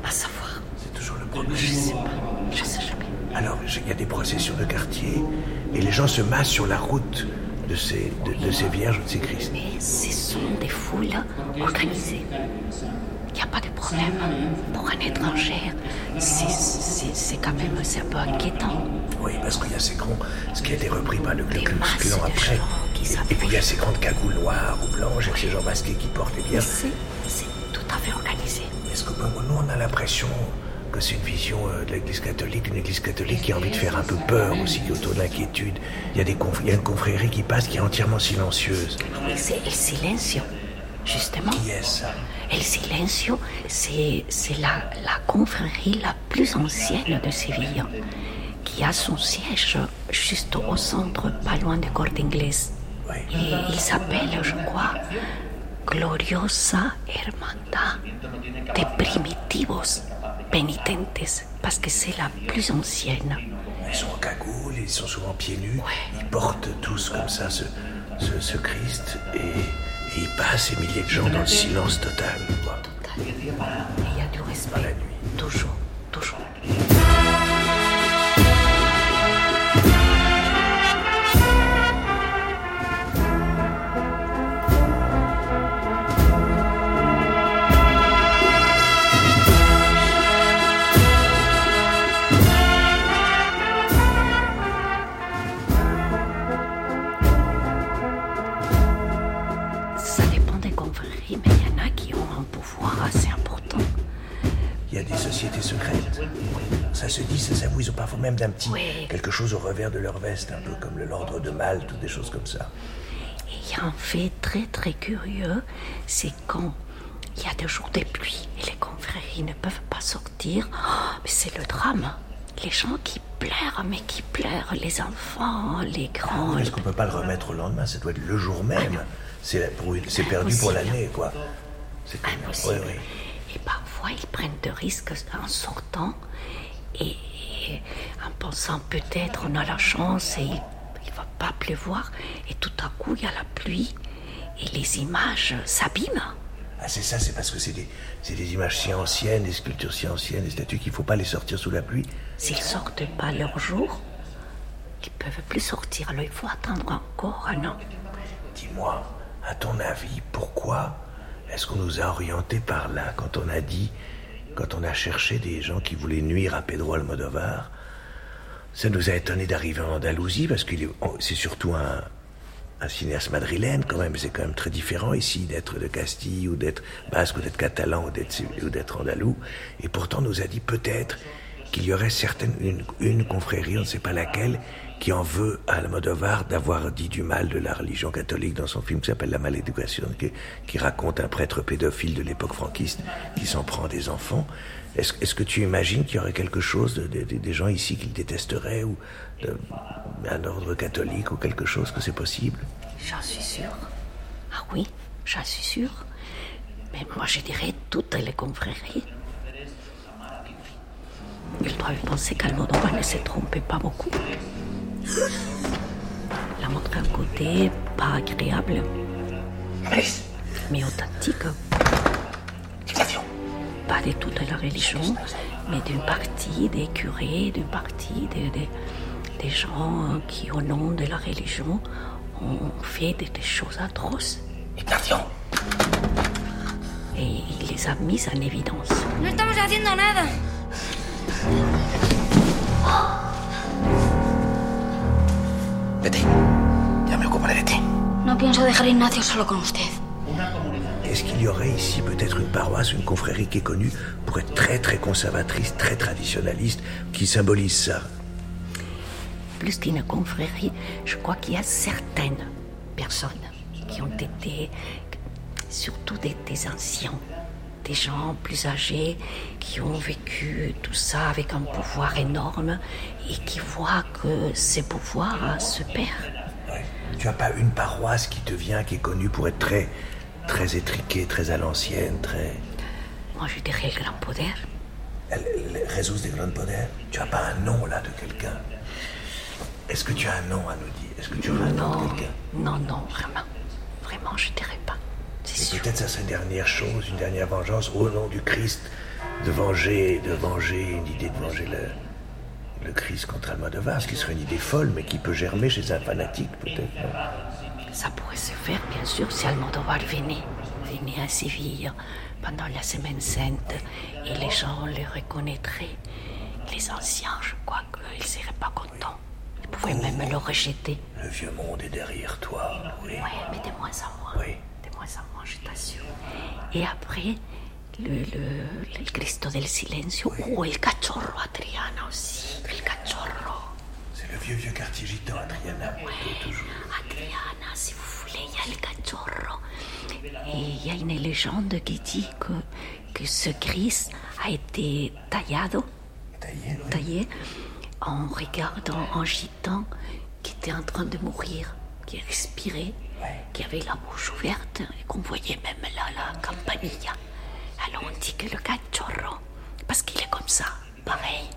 À savoir. C'est toujours le problème. Je sais pas. Je sais jamais. Alors, il y a des processions de quartier et les gens se massent sur la route de ces, de, de ces vierges ou de ces Christ. Mais ce sont des foules organisées. Il n'y a pas de problème. Pour un étranger, c'est- quand même c'est un peu inquiétant. Oui, parce qu'il y a ces grands, ce qui a été repris par le de après. Qui Et, puis il y a ces grandes cagoules noires ou blanches avec ces gens masqués qui portent les vierges. c'est c'est tout à fait organisé. Est-ce que ben, nous, on a l'impression que c'est une vision euh, de l'Église catholique, une Église catholique qui a envie de faire un peu peur aussi, autour de l'inquiétude. Il y, a des conf- il y a une confrérie qui passe qui est entièrement silencieuse. C'est el silencio, justement. Qui est ça? El silencio, c'est c'est la, la confrérie la plus ancienne de Séville, qui a son siège juste au centre, pas loin de Corte Inglés. Et il s'appelle, je crois, Gloriosa Hermandad de Primitivos Penitentes, parce que c'est la plus ancienne. Ils sont en cagoule, ils sont souvent pieds nus. Ils portent tous comme ça ce, ce, ce Christ et, et ils passent ces milliers de gens dans le silence total. quoi. Et il y a du respect. Toujours, toujours. Ils ont parfois même d'un petit quelque chose au revers de leur veste, un peu comme l'ordre de Malte ou des choses comme ça. Et il y a un fait très très curieux, c'est quand il y a des jours de pluie et les confréries ne peuvent pas sortir, oh, mais c'est le drame. Les gens qui pleurent, mais qui pleurent, les enfants, les grands. Est-ce qu'on peut pas le remettre au lendemain Ça doit être le jour même. C'est perdu pour l'année, quoi. C'est comme... Impossible. Et parfois, ils prennent des risques en sortant et, et en pensant peut-être on a la chance et il ne va pas pleuvoir. Et tout à coup, il y a la pluie et les images s'abîment. Ah, c'est ça, c'est parce que c'est des, des images si anciennes, des sculptures si anciennes, des statues qu'il faut pas les sortir sous la pluie. S'ils sortent pas leur jour, ils peuvent plus sortir. Alors il faut attendre encore un an. Dis-moi, à ton avis, pourquoi est-ce qu'on nous a orientés par là quand on a dit, quand on a cherché des gens qui voulaient nuire à Pedro Almodovar Ça nous a étonné d'arriver en Andalousie parce que c'est surtout un, cinéaste madrilène quand même. C'est quand même très différent ici d'être de Castille ou d'être basque ou d'être catalan ou d'être, ou d'être andalou. Et pourtant, on nous a dit peut-être qu'il y aurait certaines, une confrérie, on ne sait pas laquelle, qui en veut à Almodovar d'avoir dit du mal de la religion catholique dans son film qui s'appelle La Maléducation, qui, raconte un prêtre pédophile de l'époque franquiste qui s'en prend des enfants. Est-ce est que tu imagines qu'il y aurait quelque chose, de, de, de, des gens ici qui le détesteraient, ou un ordre catholique, ou quelque chose, que c'est possible? J'en suis sûre. Ah oui, j'en suis sûre. Mais moi, je dirais toutes les confréries. Il doit penser qu'Almodovar ne s'est trompé pas beaucoup. La montre un côté pas agréable, mais authentique. Pas de toute la religion, mais d'une partie des curés, d'une partie des, des, des, gens qui, au nom de la religion, ont fait des, des choses atroces. Et il les a mises en évidence. No estamos haciendo nada. Vete, ya me ocuparé de ti. No pienso dejar a Ignacio solo con usted. Est-ce qu'il y aurait ici peut-être une paroisse, une confrérie qui est connue pour être très très conservatrice, très traditionnaliste, qui symbolise ça Plus qu'une confrérie, je crois qu'il y a certaines personnes qui ont été, surtout des, des anciens, des gens plus âgés qui ont vécu tout ça avec un pouvoir énorme et qui voient que ces pouvoirs se perdent. Tu as pas une paroisse qui te vient, qui est connue pour être très, très étriquée, très à l'ancienne, très... Moi, je dirais le Grand Poder. El, el Jesus de Grand Poder Tu as pas un nom, là, de quelqu'un Est-ce que tu as un nom à nous dire? Est-ce que tu as un nom de quelqu'un? Non, non, vraiment. Vraiment, je dirais pas. Et peut-être ça serait une dernière chose, une dernière vengeance au nom du Christ, de venger, de venger, une idée de venger le, le Christ contre Almodovar, ce qui serait une idée folle, mais qui peut germer chez un fanatique, peut-être. Ça pourrait se faire, bien sûr, si Almodovar venait, venait à Séville pendant la Semaine Sainte, et les gens le reconnaîtraient. Les anciens, je crois qu'ils ne seraient pas contents. Ils pouvaient oh. même le rejeter. Le vieux monde est derrière toi, oui. Oui, mais de moins en moins. Oui. Je t'assure. Et après, le, le, le Cristo del Silencio, oui. ou el Cachorro Adriana aussi. El Cachorro. C'est le vieux, vieux quartier gitan, Adriana. Toujours. Adriana, si vous voulez, il y a el Cachorro. Et il y a une légende qui dit que, que ce Christ a été taillado, taillé, oui. taillé en regardant un gitan qui était en train de mourir, qui respirait, ouais. qui avait la bouche ouverte et qu'on voyait même là la campanilla. Alors on dit que le cachorro, parce qu'il est comme ça, pareil.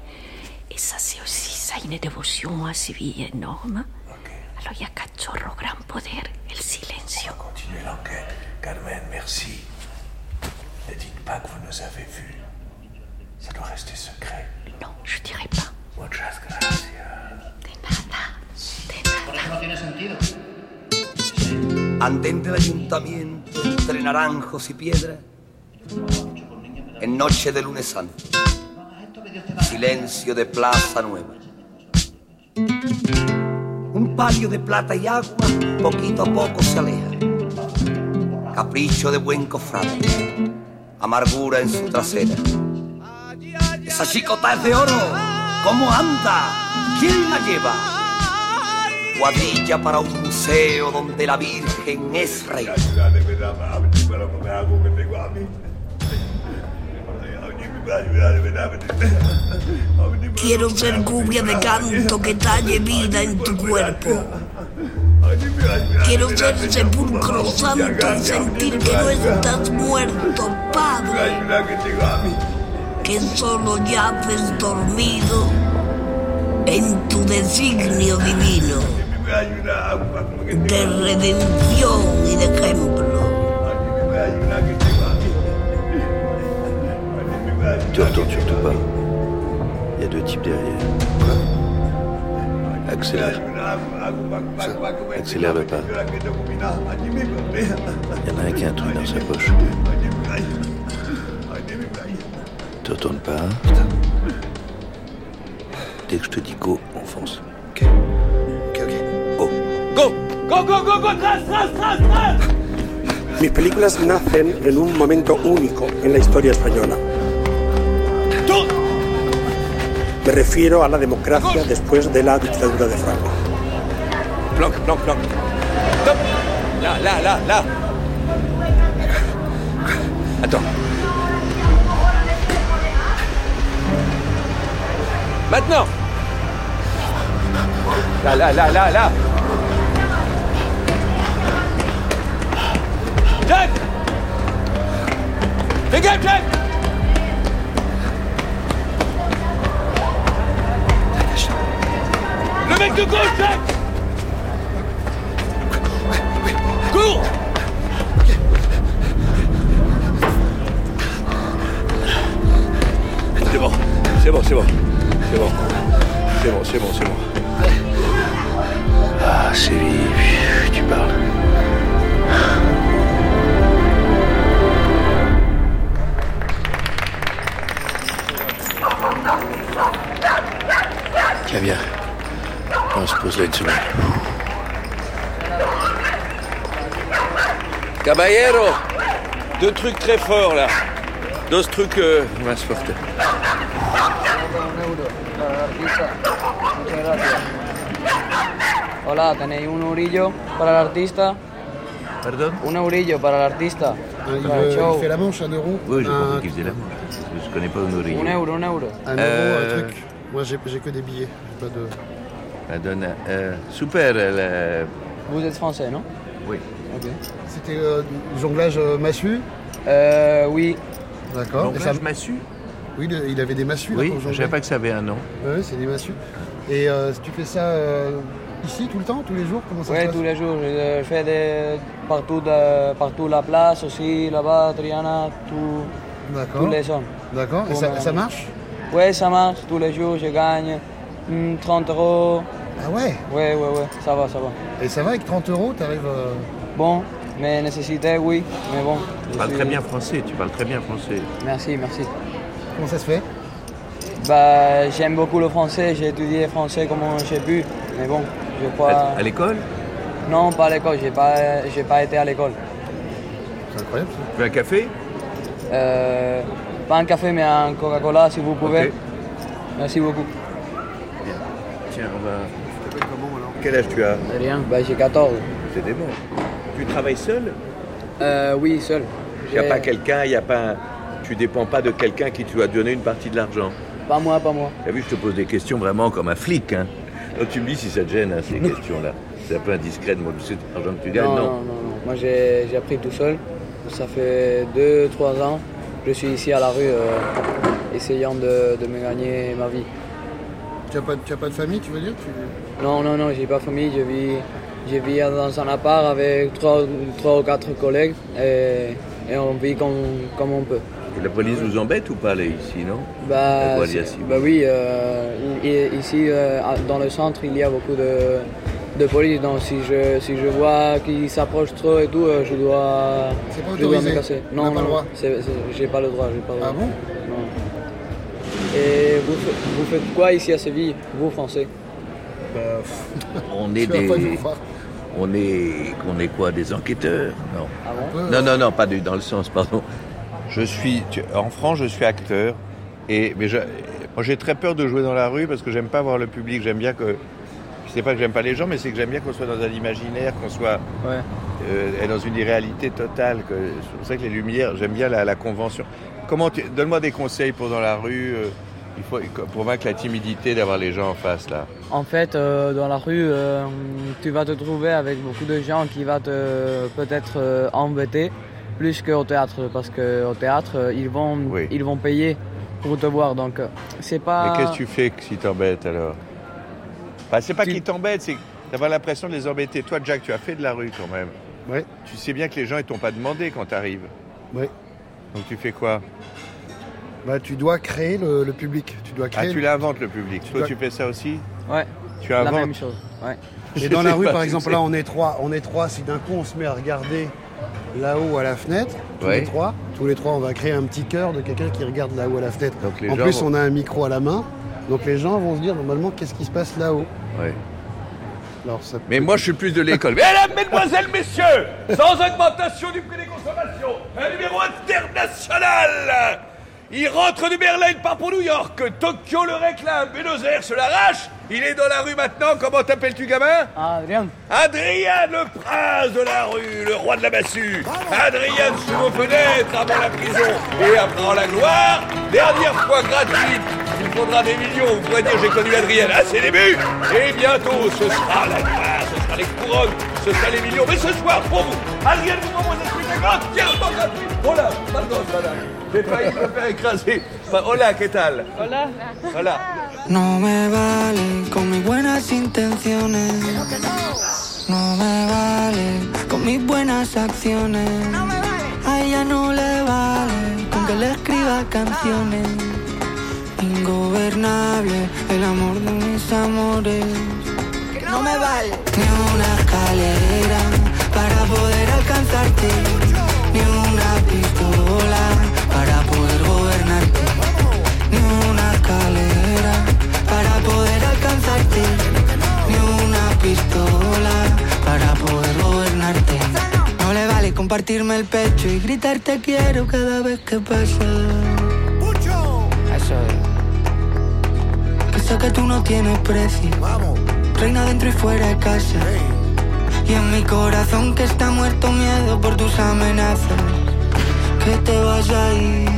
Et ça, c'est aussi ça, une dévotion à Séville énorme. Okay. Alors il y a cachorro, grand poder, el silencio. On va continuer l'enquête. Carmen, merci. Ne dites pas que vous nous avez vus. Ça doit rester secret. Non, je dirais pas. Muchas gracias. De nada. De nada. Andén del ayuntamiento entre naranjos y piedra. En noche de lunes santo. Silencio de plaza nueva. Un palio de plata y agua poquito a poco se aleja. Capricho de buen cofrade. Amargura en su trasera. Esa chicota es de oro. ¿Cómo anda? ¿Quién la lleva? Cuadrilla para un museo donde la Virgen es reina. Quiero ser cubia de canto que talle vida en tu cuerpo. Quiero ser sepulcro santo y sentir que no estás muerto, Padre. Que solo yaces dormido en tu designio divino de redención y de ejemplo. Te retourne surtout pas. Il y a deux types derrière. Accélère. Accélère le pas. Il y en a un qui a un truc dans sa poche. Te retourne pas. Dès que je te dis go, on fonce. Go. Go, go, go, go, tras, tras, tras, tras. Mis películas nacen en un momento único en la historia española. Me refiero a la democracia después de la dictadura de Franco. Planque, planque, planque. Stop Là, là, là, là Attends. Maintenant Là, là, là, là, là Fais gaffe, Jack Le mec de gauche, Jack très forts là. Deux trucs euh, más fuertes. Hola, ¿tenéis un eurillo para el artista? ¿Perdón? Un eurillo para el artista. Il, para el veut- show. il fait la manche, un euro. Oui, j'ai un, compris qu'il faisait la manche. Je connais pas Honoré. Un euro, un euro. un euro, Euh, un truc. Moi, j'ai j'ai que des billets. j'ai Pas de... Madonna. Euh, super, elle, Vous êtes français, non? Oui. Ok. C'était euh, du jonglage euh, massue Euh, oui. D'accord. Et ça- massue Oui, le- il avait des massues. là, Oui, pour je jongler. savais pas que ça avait un nom. Oui, c'est des massues. Et euh, tu fais ça euh, ici tout le temps, tous les jours Comment ça se Oui, passe tous les jours. Je fais des... partout, de... partout la place aussi, là-bas, Triana, tout... D'accord. tous les zones. D'accord. Et Pour ça, marche Oui, ça marche. Tous les jours, je gagne hmm, 30 euros. Ah ouais Oui, oui, oui. Ça va, ça va. Et ça va avec 30 euros, t'arrives. euh, Bon, mes nécessités, oui. Mais bon. Tu parles suis- très bien français, tu parles très bien français. Merci, merci. Comment ça se fait? Bah, j'aime beaucoup le français, j'ai étudié français comme j'ai pu, mais bon, je crois... À, à l'école? Non, pas à l'école, j'ai pas, j'ai pas été à l'école. C'est incroyable ça. Tu veux un café? Euh, pas un café, mais un Coca-Cola si vous pouvez. Merci beaucoup. Tiens, on va. Quel âge tu as? Rien, bah, j'ai 14. C'est des bons. Tu travailles seul Euh, oui, seul. Il n'y a pas quelqu'un, il y a pas. Tu dépends pas de quelqu'un qui te doit donner une partie de l'argent. Pas moi, pas moi. T'as vu, je te pose des questions vraiment comme un flic. Hein. Donc, tu me dis si ça te gêne, hein, ces questions-là. C'est un peu indiscret de moi, tu sais l'argent que tu gagnes, non, non, non, non, non. Moi, j'ai j'ai appris tout seul. Ça fait 2-3 ans. Je suis ici à la rue, euh, essayant de, de me gagner ma vie. Tu n'as pas, tu as pas de famille, tu veux dire Tu- Non, non, non, j'ai pas famille, je vis, je vis dans un appart avec trois, trois ou quatre collègues et, et on vit comme, comme on peut. Et la police vous embête ou pas, là, ici, non? Bah, bah oui, euh, ici euh, dans le centre il y a beaucoup de, de police, donc si je, si je vois qu'ils s'approchent trop et tout, euh, je dois, C'est pas je dois me casser. On Non, non, j'ai pas le droit, j'ai pas le droit. Ah bon? Non. Et vous, vous faites quoi ici à Séville, vous français? On est des. On est. On est quoi Des enquêteurs? Non. Ah bon? Non, non, non, pas du- dans le sens, pardon. Je suis. tu- En France, je suis acteur. Et, mais je- moi, j'ai très peur de jouer dans la rue parce que j'aime pas voir le public. J'aime bien que. C'est pas que j'aime pas les gens, mais c'est que j'aime bien qu'on soit dans un imaginaire, qu'on soit Ouais. euh, dans une irréalité totale. C'est pour ça que les lumières, j'aime bien la, la convention. Comment tu- Donne-moi des conseils pour dans la rue. euh, il faut, pour vaincre la timidité d'avoir les gens en face, là. En fait, euh, dans la rue, euh, tu vas te trouver avec beaucoup de gens qui vont te peut-être euh, embêter plus qu'au théâtre, parce qu'au théâtre, ils vont, ils vont payer pour te voir. Donc, c'est pas. Mais qu'est-ce que tu fais que si t'embêtes alors? Bah, C'est pas qu'ils t'embêtent, c'est d'avoir l'impression de les embêter. Toi, Jack, tu as fait de la rue quand même. Ouais. Tu sais bien que les gens ils t'ont pas demandé quand tu arrives. Ouais. Donc tu fais quoi? Bah, tu dois créer le, le public. Tu dois créer Ah, tu l'inventes le public. Toi, dois- tu fais ça aussi Ouais. Tu La inventes même chose. Ouais. Et dans la rue, par exemple, là, on est trois. On est trois. Si d'un coup, on se met à regarder là-haut à la fenêtre, tous Ouais. les trois, tous les trois, on va créer un petit cœur de quelqu'un qui regarde là-haut à la fenêtre. Donc, les en gens plus, vont- on a un micro à la main. Donc les gens vont se dire normalement qu'est-ce qui se passe là-haut? Ouais. Alors, ça Mais moi, je suis plus de l'école. Mesdames, mesdemoiselles, messieurs, sans augmentation du prix des consommations, un numéro international Il rentre de Berlin, part pour New York. Tokyo le réclame, Buenos Aires se l'arrache. Il est dans la rue maintenant. Comment t'appelles-tu, gamin Adrien. Adrien, le prince de la rue, le roi de la massue. Adrien sous vos fenêtres avant la prison et après la gloire. Dernière fois gratuite. Il faudra des millions. Vous pourrez dire j'ai connu Adrien à ses débuts. Et bientôt, ce sera la gloire, ce sera les couronnes, les millions. Mais ce soir, pour vous, Adrien vous envoie un spectacle entièrement gratuit. Hola, pardon, voilà. J'ai failli me faire écraser. Bah, Hola, ¿qué tal? Hola. Hola. No me vale con mis buenas intenciones. No me vale con mis buenas acciones. A ella no le vale con que le escriba canciones. Ingobernable el amor de mis amores. No me vale ni una escalera para poder alcanzarte. Ni una pistola para poder gobernarte. Ni una escalera para poder alcanzarte. Ni una pistola para poder gobernarte. No le vale compartirme el pecho y gritar te quiero cada vez que pasa. Eso es. Que sé que tú no tienes precio. Reina dentro y fuera de casa. Y en mi corazón que está muerto miedo por tus amenazas. Que te vas a ir.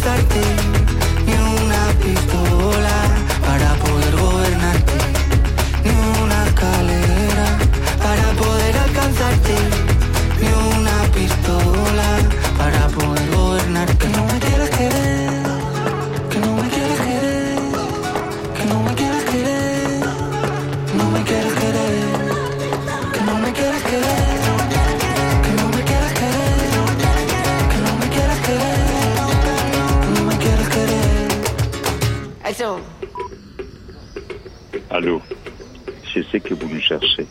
Poder Allô, je sais que vous nous cherchez,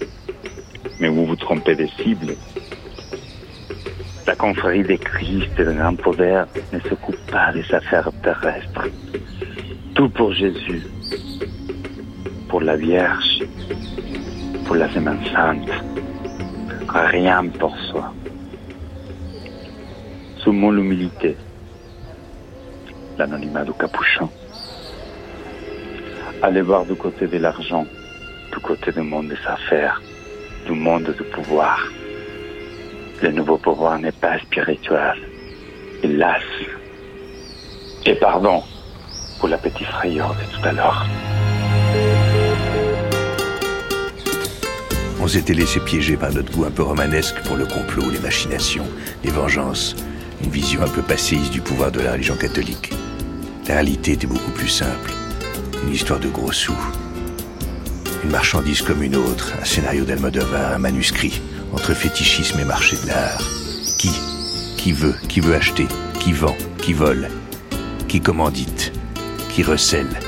mais vous vous trompez de cible. La confrérie des Christ et le grand poder ne s'occupe pas des affaires terrestres. Tout pour Jésus, pour la Vierge, pour la Semaine Sainte. Rien pour soi. Soumons l'humilité, l'anonymat du capuchon. Allez voir du côté de l'argent, du côté du monde des affaires, du monde du pouvoir. Le nouveau pouvoir n'est pas spirituel, hélas. Et pardon pour la petite frayeur de tout à l'heure. On s'était laissé piéger par notre goût un peu romanesque pour le complot, les machinations, les vengeances, une vision un peu passéiste du pouvoir de la religion catholique. La réalité était beaucoup plus simple. Une histoire de gros sous. Une marchandise comme une autre, un scénario d'Almodovar, un manuscrit, entre fétichisme et marché de l'art. Qui Qui veut Qui veut acheter Qui vend Qui vole Qui commandite Qui recèle.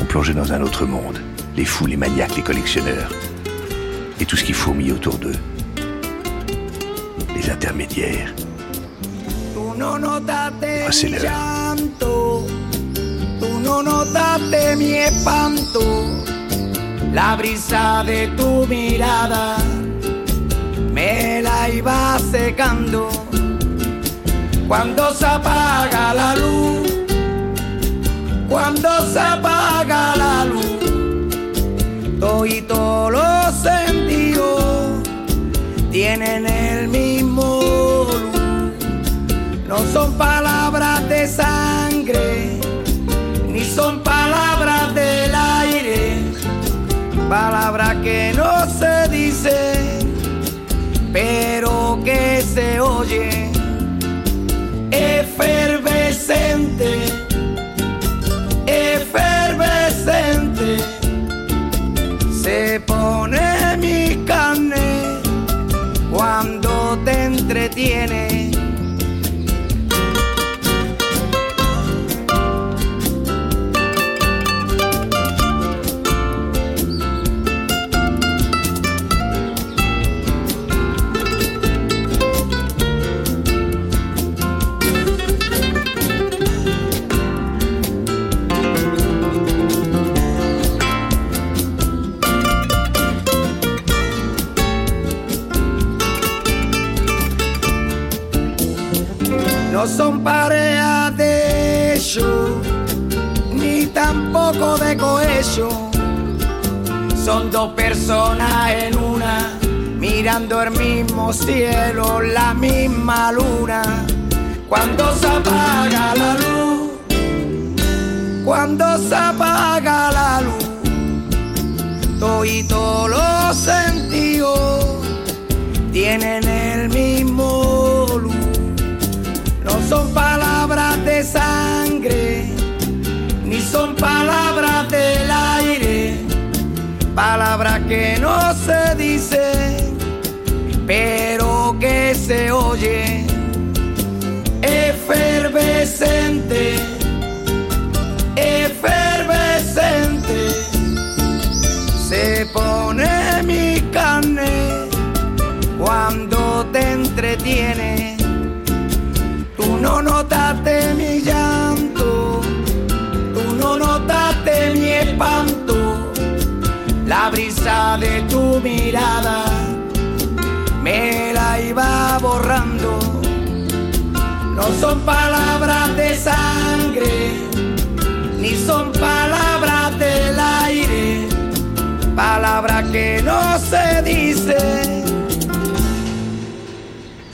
On plongeait dans un autre monde. Les fous, les maniaques, les collectionneurs. Et tout ce qui fourmille autour d'eux. Les intermédiaires. Ah, c'est l'heure. Notaste mi espanto, la brisa de tu mirada me la iba secando. Cuando se apaga la luz, cuando se apaga la luz, y todos los sentidos tienen el mismo luz. No son palabras de sangre, palabras que no se dicen, pero que se oyen efervescente, efervescente, se pone mi carne cuando te entretiene. Mismo cielo, la misma luna. Cuando se apaga la luz, cuando se apaga la luz, y todos los sentidos tienen el mismo luz no son palabras de sangre, ni son palabras del aire, palabras que no se oyen. Efervescente, efervescente, se pone mi carne cuando te entretiene Tú no notaste mi llanto, tú no notaste mi espanto, la brisa de tu mirada No son palabras de sangre, ni son palabras del aire, palabras que no se dicen.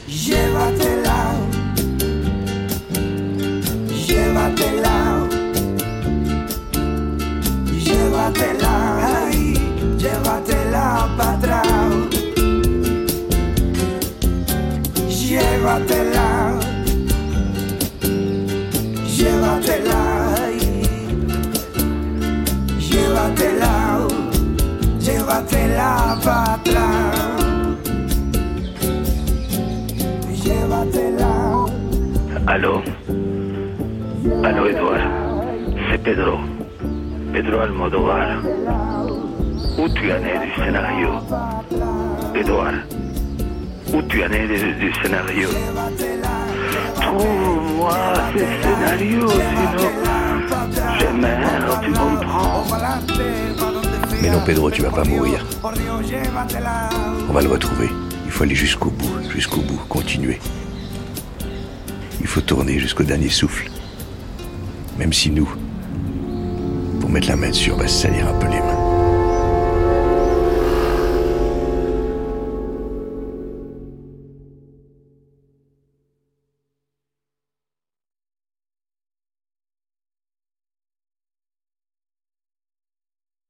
Llévatela. Llévatela, llévatela, ay, llévatela para atrás, llévatela, llévatela, llévatela, llévatela para atrás, llévatela. Allô Allô, Edouard C'est Pedro. Pedro Almodovar. Où tu en es du scénario Edouard Où tu en es du, scénario Trouve-moi ce scénario, sinon je meurs, tu comprends Mais non, Pedro, tu vas pas mourir. On va le retrouver. Il faut aller jusqu'au bout, jusqu'au bout, continuer. Il faut tourner jusqu'au dernier souffle. Même si nous, pour mettre la main dessus, on va se salir un peu les mains.